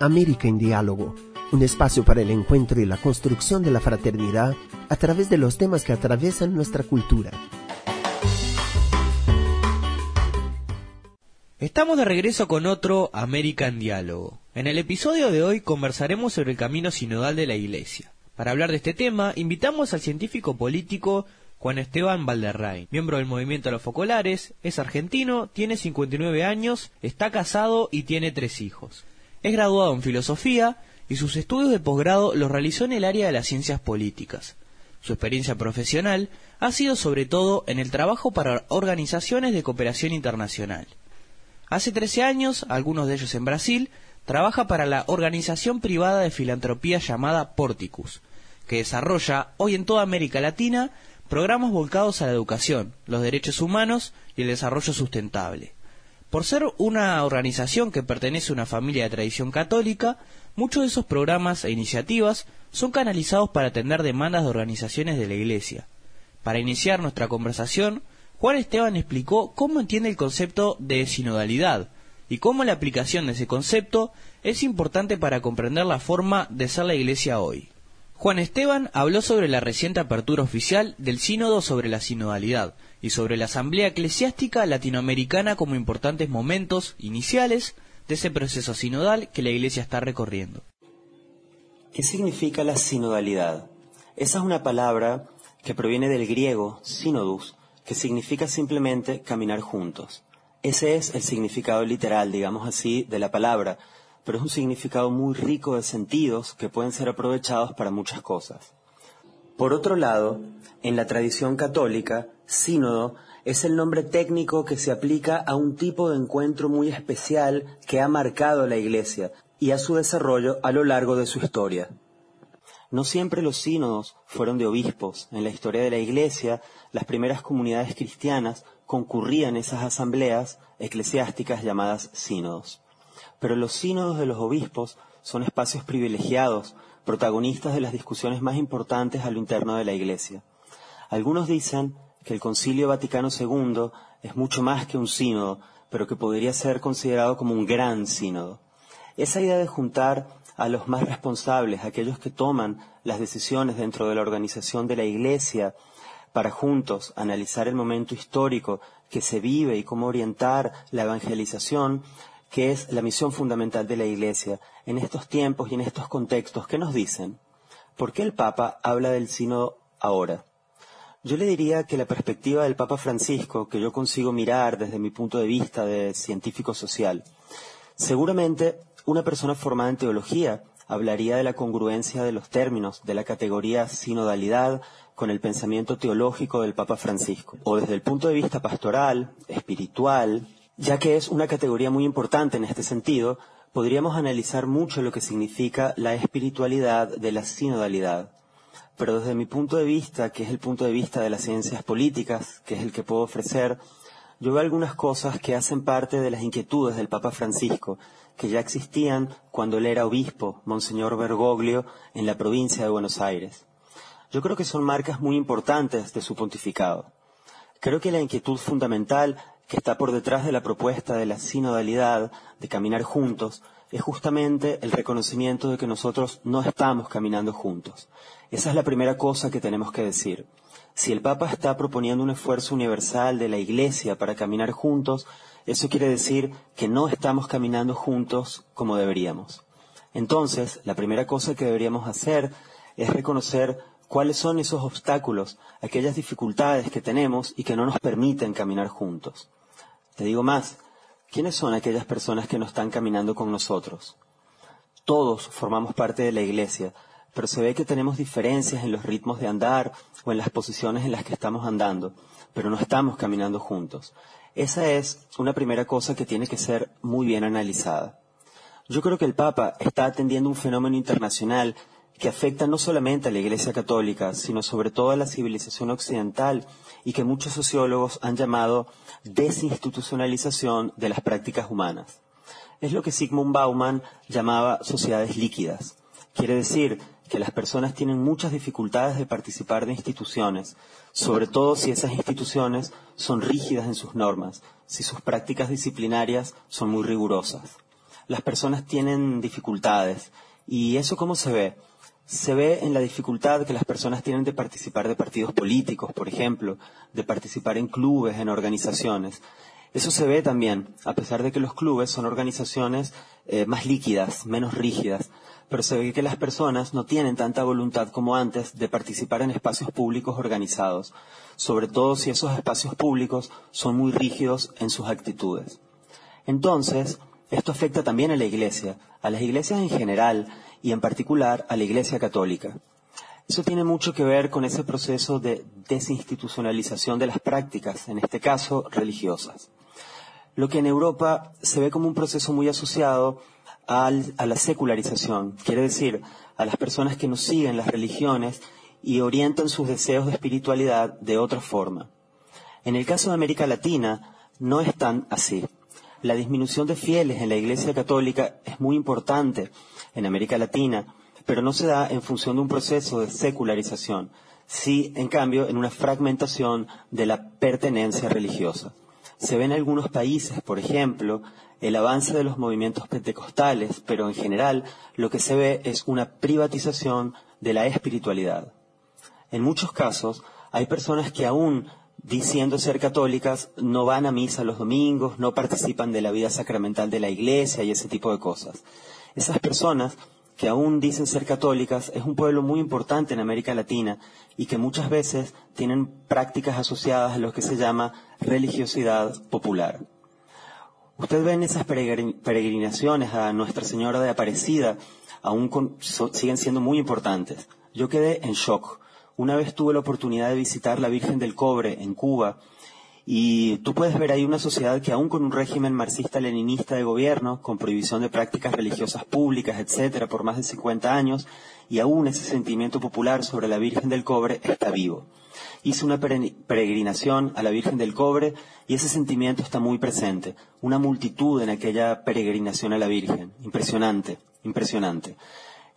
América en Diálogo, un espacio para el encuentro y la construcción de la fraternidad a través de los temas que atraviesan nuestra cultura. Estamos de regreso con otro América en Diálogo. En el episodio de hoy conversaremos sobre el camino sinodal de la Iglesia. Para hablar de este tema, invitamos al científico político Juan Esteban Valderrain, miembro del movimiento de los focolares, es argentino, tiene 59 años, está casado y tiene tres hijos. Es graduado en filosofía y sus estudios de posgrado los realizó en el área de las ciencias políticas. Su experiencia profesional ha sido sobre todo en el trabajo para organizaciones de cooperación internacional. Hace 13 años, algunos de ellos en Brasil, trabaja para la organización privada de filantropía llamada Porticus, que desarrolla hoy en toda América Latina programas volcados a la educación, los derechos humanos y el desarrollo sustentable. Por ser una organización que pertenece a una familia de tradición católica, muchos de esos programas e iniciativas son canalizados para atender demandas de organizaciones de la Iglesia. Para iniciar nuestra conversación, Juan Esteban explicó cómo entiende el concepto de sinodalidad y cómo la aplicación de ese concepto es importante para comprender la forma de ser la Iglesia hoy. Juan Esteban habló sobre la reciente apertura oficial del Sínodo sobre la sinodalidad y sobre la Asamblea Eclesiástica Latinoamericana como importantes momentos iniciales de ese proceso sinodal que la Iglesia está recorriendo. ¿Qué significa la sinodalidad? Esa es una palabra que proviene del griego synodus, que significa simplemente caminar juntos. Ese es el significado literal, digamos así, de la palabra, pero es un significado muy rico de sentidos que pueden ser aprovechados para muchas cosas. Por otro lado, en la tradición católica, sínodo es el nombre técnico que se aplica a un tipo de encuentro muy especial que ha marcado la Iglesia y a su desarrollo a lo largo de su historia. No siempre los sínodos fueron de obispos. En la historia de la Iglesia, las primeras comunidades cristianas concurrían esas asambleas eclesiásticas llamadas sínodos. Pero los sínodos de los obispos son espacios privilegiados, protagonistas de las discusiones más importantes a lo interno de la Iglesia. Algunos dicen que el Concilio Vaticano II es mucho más que un sínodo, pero que podría ser considerado como un gran sínodo. Esa idea de juntar a los más responsables, aquellos que toman las decisiones dentro de la organización de la Iglesia, para juntos analizar el momento histórico que se vive y cómo orientar la evangelización, que es la misión fundamental de la Iglesia en estos tiempos y en estos contextos. ¿Qué nos dicen? ¿Por qué el Papa habla del sínodo ahora? Yo le diría que la perspectiva del Papa Francisco, que yo consigo mirar desde mi punto de vista de científico social, seguramente una persona formada en teología hablaría de la congruencia de los términos de la categoría sinodalidad con el pensamiento teológico del Papa Francisco, o desde el punto de vista pastoral, espiritual, ya que es una categoría muy importante en este sentido, podríamos analizar mucho lo que significa la espiritualidad de la sinodalidad. Pero desde mi punto de vista, que es el punto de vista de las ciencias políticas, que es el que puedo ofrecer, yo veo algunas cosas que hacen parte de las inquietudes del Papa Francisco, que ya existían cuando él era obispo, Monseñor Bergoglio, en la provincia de Buenos Aires. Yo creo que son marcas muy importantes de su pontificado. Creo que la inquietud fundamental que está por detrás de la propuesta de la sinodalidad, de caminar juntos, es justamente el reconocimiento de que nosotros no estamos caminando juntos. Esa es la primera cosa que tenemos que decir. Si el Papa está proponiendo un esfuerzo universal de la Iglesia para caminar juntos, eso quiere decir que no estamos caminando juntos como deberíamos. Entonces, la primera cosa que deberíamos hacer es reconocer cuáles son esos obstáculos, aquellas dificultades que tenemos y que no nos permiten caminar juntos. Te digo más, ¿quiénes son aquellas personas que no están caminando con nosotros? Todos formamos parte de la iglesia, pero se ve que tenemos diferencias en los ritmos de andar o en las posiciones en las que estamos andando, pero no estamos caminando juntos. Esa es una primera cosa que tiene que ser muy bien analizada. Yo creo que el Papa está atendiendo un fenómeno internacional que afecta no solamente a la Iglesia Católica, sino sobre todo a la civilización occidental y que muchos sociólogos han llamado desinstitucionalización de las prácticas humanas. Es lo que Sigmund Bauman llamaba sociedades líquidas. Quiere decir que las personas tienen muchas dificultades de participar de instituciones, sobre todo si esas instituciones son rígidas en sus normas, si sus prácticas disciplinarias son muy rigurosas. las personas tienen dificultades. ¿Y eso cómo se ve? Se ve en la dificultad que las personas tienen de participar de partidos políticos, por ejemplo, de participar en clubes, en organizaciones. Eso se ve también, a pesar de que los clubes son organizaciones eh, más líquidas, menos rígidas, pero se ve que las personas no tienen tanta voluntad como antes de participar en espacios públicos organizados, sobre todo si esos espacios públicos son muy rígidos en sus actitudes. Entonces, esto afecta también a la Iglesia, a las iglesias en general y en particular a la Iglesia católica. Eso tiene mucho que ver con ese proceso de desinstitucionalización de las prácticas, en este caso religiosas lo que en Europa se ve como un proceso muy asociado a la secularización, quiere decir, a las personas que no siguen las religiones y orientan sus deseos de espiritualidad de otra forma. En el caso de América Latina, no es tan así. La disminución de fieles en la Iglesia Católica es muy importante en América Latina, pero no se da en función de un proceso de secularización, sí, en cambio, en una fragmentación de la pertenencia religiosa. Se ve en algunos países, por ejemplo, el avance de los movimientos pentecostales, pero en general lo que se ve es una privatización de la espiritualidad. En muchos casos hay personas que aún diciendo ser católicas no van a misa los domingos, no participan de la vida sacramental de la iglesia y ese tipo de cosas. Esas personas que aún dicen ser católicas, es un pueblo muy importante en América Latina y que muchas veces tienen prácticas asociadas a lo que se llama religiosidad popular. Usted ve esas peregrinaciones a Nuestra Señora de Aparecida, aún siguen siendo muy importantes. Yo quedé en shock. Una vez tuve la oportunidad de visitar la Virgen del Cobre en Cuba y tú puedes ver ahí una sociedad que aún con un régimen marxista-leninista de gobierno, con prohibición de prácticas religiosas públicas, etcétera, por más de 50 años, y aún ese sentimiento popular sobre la Virgen del Cobre está vivo. Hice una peregrinación a la Virgen del Cobre y ese sentimiento está muy presente. Una multitud en aquella peregrinación a la Virgen. Impresionante, impresionante.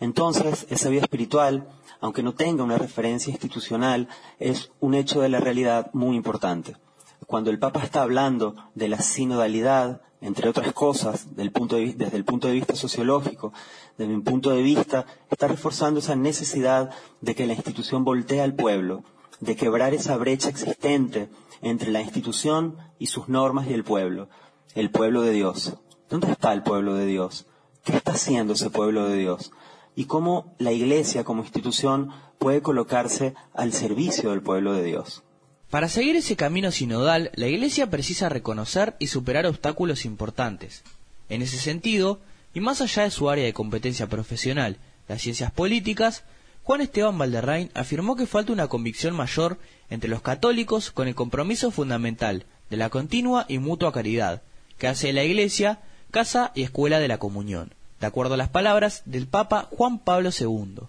Entonces, esa vida espiritual, aunque no tenga una referencia institucional, es un hecho de la realidad muy importante cuando el Papa está hablando de la sinodalidad, entre otras cosas, desde el punto de vista sociológico, desde mi punto de vista, está reforzando esa necesidad de que la institución voltee al pueblo, de quebrar esa brecha existente entre la institución y sus normas y el pueblo, el pueblo de Dios. ¿Dónde está el pueblo de Dios? ¿Qué está haciendo ese pueblo de Dios? Y cómo la Iglesia como institución puede colocarse al servicio del pueblo de Dios. Para seguir ese camino sinodal, la Iglesia precisa reconocer y superar obstáculos importantes. En ese sentido, y más allá de su área de competencia profesional, las ciencias políticas, Juan Esteban Valderrain afirmó que falta una convicción mayor entre los católicos con el compromiso fundamental de la continua y mutua caridad, que hace de la Iglesia casa y escuela de la comunión, de acuerdo a las palabras del Papa Juan Pablo II.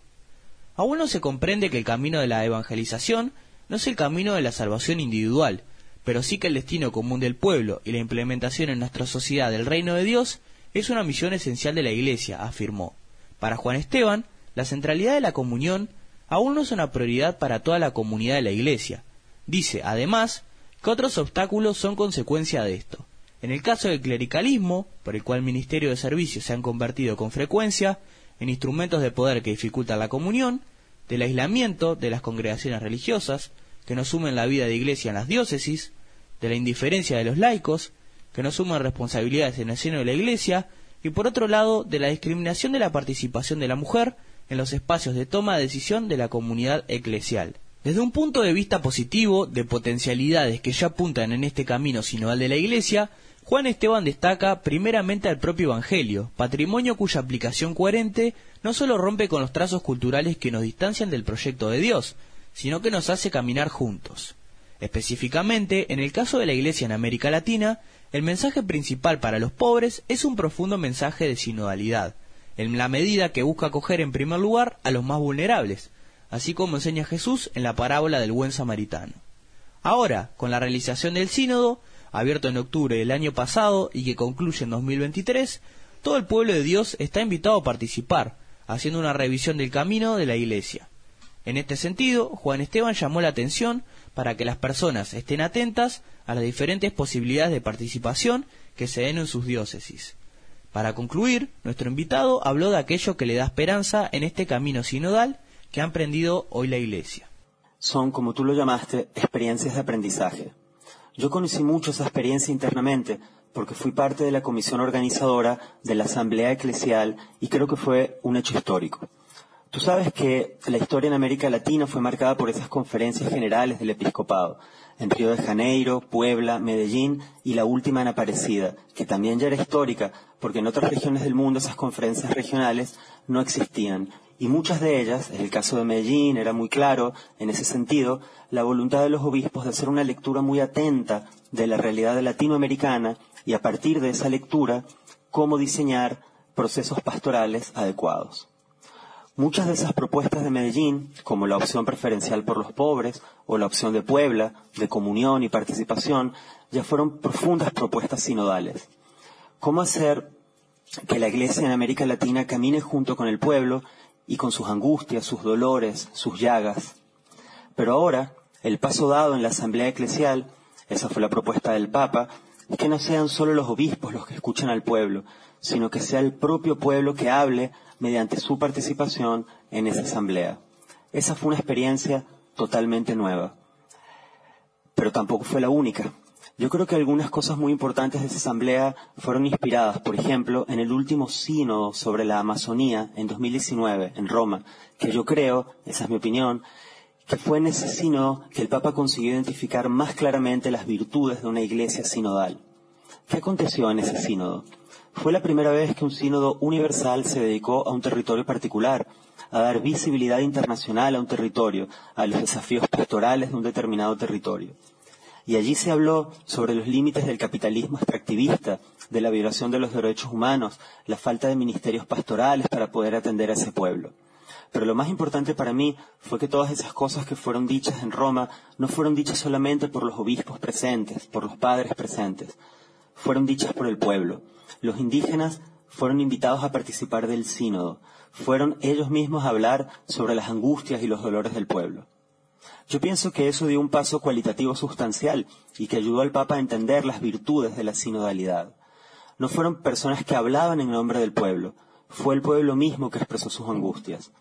Aún no se comprende que el camino de la evangelización no es el camino de la salvación individual, pero sí que el destino común del pueblo y la implementación en nuestra sociedad del reino de Dios es una misión esencial de la Iglesia, afirmó. Para Juan Esteban, la centralidad de la comunión aún no es una prioridad para toda la comunidad de la Iglesia. Dice, además, que otros obstáculos son consecuencia de esto. En el caso del clericalismo, por el cual Ministerio de Servicios se han convertido con frecuencia en instrumentos de poder que dificultan la comunión, del aislamiento de las congregaciones religiosas, que no sumen la vida de iglesia en las diócesis, de la indiferencia de los laicos, que no suman responsabilidades en el seno de la iglesia, y por otro lado, de la discriminación de la participación de la mujer en los espacios de toma de decisión de la comunidad eclesial. Desde un punto de vista positivo, de potencialidades que ya apuntan en este camino sinodal de la Iglesia, Juan Esteban destaca primeramente al propio Evangelio, patrimonio cuya aplicación coherente no solo rompe con los trazos culturales que nos distancian del proyecto de Dios, sino que nos hace caminar juntos. Específicamente, en el caso de la Iglesia en América Latina, el mensaje principal para los pobres es un profundo mensaje de sinodalidad, en la medida que busca acoger en primer lugar a los más vulnerables, así como enseña Jesús en la parábola del buen samaritano. Ahora, con la realización del sínodo, abierto en octubre del año pasado y que concluye en 2023, todo el pueblo de Dios está invitado a participar, haciendo una revisión del camino de la Iglesia. En este sentido, Juan Esteban llamó la atención para que las personas estén atentas a las diferentes posibilidades de participación que se den en sus diócesis. Para concluir, nuestro invitado habló de aquello que le da esperanza en este camino sinodal que ha emprendido hoy la Iglesia. Son, como tú lo llamaste, experiencias de aprendizaje. Yo conocí mucho esa experiencia internamente porque fui parte de la comisión organizadora de la Asamblea Eclesial y creo que fue un hecho histórico. Tú sabes que la historia en América Latina fue marcada por esas conferencias generales del episcopado, en Río de Janeiro, Puebla, Medellín y la última en Aparecida, que también ya era histórica, porque en otras regiones del mundo esas conferencias regionales no existían. Y muchas de ellas, en el caso de Medellín era muy claro, en ese sentido, la voluntad de los obispos de hacer una lectura muy atenta de la realidad latinoamericana y a partir de esa lectura, cómo diseñar procesos pastorales adecuados. Muchas de esas propuestas de Medellín, como la opción preferencial por los pobres o la opción de Puebla, de comunión y participación, ya fueron profundas propuestas sinodales. ¿Cómo hacer que la Iglesia en América Latina camine junto con el pueblo y con sus angustias, sus dolores, sus llagas? Pero ahora, el paso dado en la Asamblea Eclesial, esa fue la propuesta del Papa, es que no sean solo los obispos los que escuchan al pueblo, sino que sea el propio pueblo que hable mediante su participación en esa asamblea. Esa fue una experiencia totalmente nueva. Pero tampoco fue la única. Yo creo que algunas cosas muy importantes de esa asamblea fueron inspiradas, por ejemplo, en el último sínodo sobre la Amazonía en 2019 en Roma, que yo creo, esa es mi opinión, que fue en ese sínodo que el Papa consiguió identificar más claramente las virtudes de una iglesia sinodal. ¿Qué aconteció en ese sínodo? Fue la primera vez que un sínodo universal se dedicó a un territorio particular, a dar visibilidad internacional a un territorio, a los desafíos pastorales de un determinado territorio. Y allí se habló sobre los límites del capitalismo extractivista, de la violación de los derechos humanos, la falta de ministerios pastorales para poder atender a ese pueblo. Pero lo más importante para mí fue que todas esas cosas que fueron dichas en Roma no fueron dichas solamente por los obispos presentes, por los padres presentes, fueron dichas por el pueblo. Los indígenas fueron invitados a participar del sínodo, fueron ellos mismos a hablar sobre las angustias y los dolores del pueblo. Yo pienso que eso dio un paso cualitativo sustancial y que ayudó al Papa a entender las virtudes de la sinodalidad. No fueron personas que hablaban en nombre del pueblo, fue el pueblo mismo que expresó sus angustias.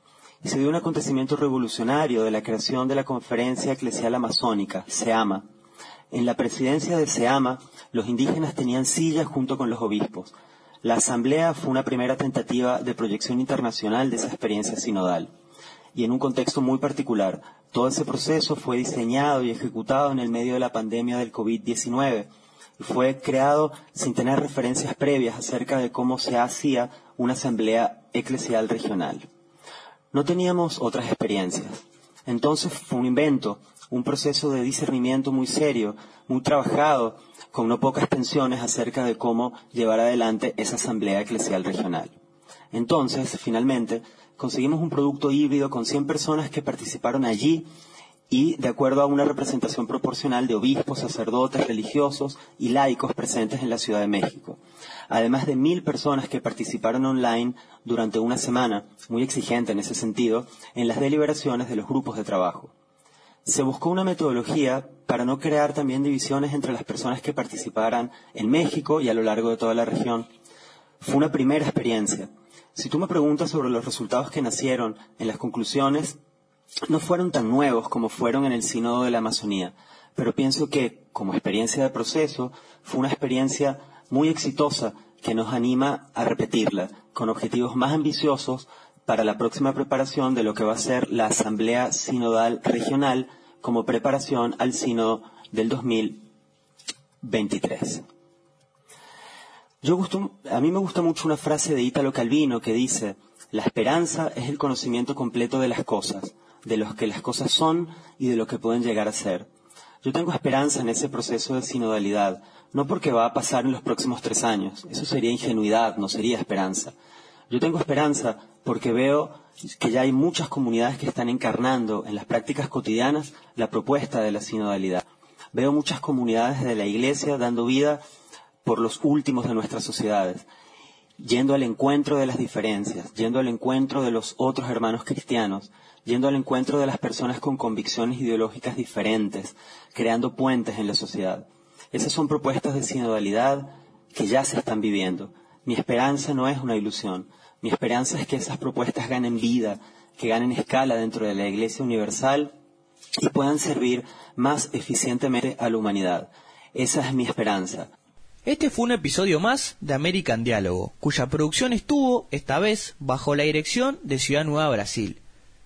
Y se dio un acontecimiento revolucionario de la creación de la Conferencia Eclesial Amazónica, SEAMA, en la presidencia de SEAMA, los indígenas tenían sillas junto con los obispos. La asamblea fue una primera tentativa de proyección internacional de esa experiencia sinodal. Y en un contexto muy particular, todo ese proceso fue diseñado y ejecutado en el medio de la pandemia del COVID-19 y fue creado sin tener referencias previas acerca de cómo se hacía una asamblea eclesial regional. No teníamos otras experiencias. Entonces fue un invento un proceso de discernimiento muy serio, muy trabajado, con no pocas tensiones acerca de cómo llevar adelante esa asamblea eclesial regional. Entonces, finalmente, conseguimos un producto híbrido con 100 personas que participaron allí y de acuerdo a una representación proporcional de obispos, sacerdotes, religiosos y laicos presentes en la Ciudad de México. Además de mil personas que participaron online durante una semana, muy exigente en ese sentido, en las deliberaciones de los grupos de trabajo se buscó una metodología para no crear también divisiones entre las personas que participaran en México y a lo largo de toda la región. Fue una primera experiencia. Si tú me preguntas sobre los resultados que nacieron en las conclusiones, no fueron tan nuevos como fueron en el Sínodo de la Amazonía, pero pienso que, como experiencia de proceso, fue una experiencia muy exitosa que nos anima a repetirla, con objetivos más ambiciosos para la próxima preparación de lo que va a ser la Asamblea Sinodal Regional como preparación al Sínodo del 2023. A mí me gusta mucho una frase de Ítalo Calvino que dice, la esperanza es el conocimiento completo de las cosas, de lo que las cosas son y de lo que pueden llegar a ser. Yo tengo esperanza en ese proceso de sinodalidad, no porque va a pasar en los próximos tres años, eso sería ingenuidad, no sería esperanza, yo tengo esperanza porque veo que ya hay muchas comunidades que están encarnando en las prácticas cotidianas la propuesta de la sinodalidad. Veo muchas comunidades de la Iglesia dando vida por los últimos de nuestras sociedades, yendo al encuentro de las diferencias, yendo al encuentro de los otros hermanos cristianos, yendo al encuentro de las personas con convicciones ideológicas diferentes, creando puentes en la sociedad. Esas son propuestas de sinodalidad que ya se están viviendo Mi esperanza no es una ilusión. Mi esperanza es que esas propuestas ganen vida, que ganen escala dentro de la Iglesia Universal y puedan servir más eficientemente a la humanidad. Esa es mi esperanza. Este fue un episodio más de American Diálogo, cuya producción estuvo, esta vez, bajo la dirección de Ciudad Nueva Brasil.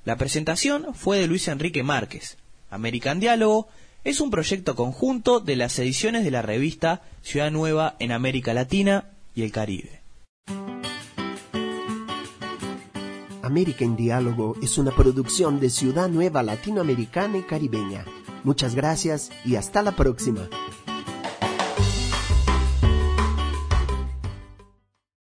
La presentación fue de Luis Enrique Márquez. American Diálogo es un proyecto conjunto de las ediciones de la revista Ciudad Nueva en América Latina y el Caribe. América en Diálogo es una producción de Ciudad Nueva Latinoamericana y Caribeña. Muchas gracias y hasta la próxima.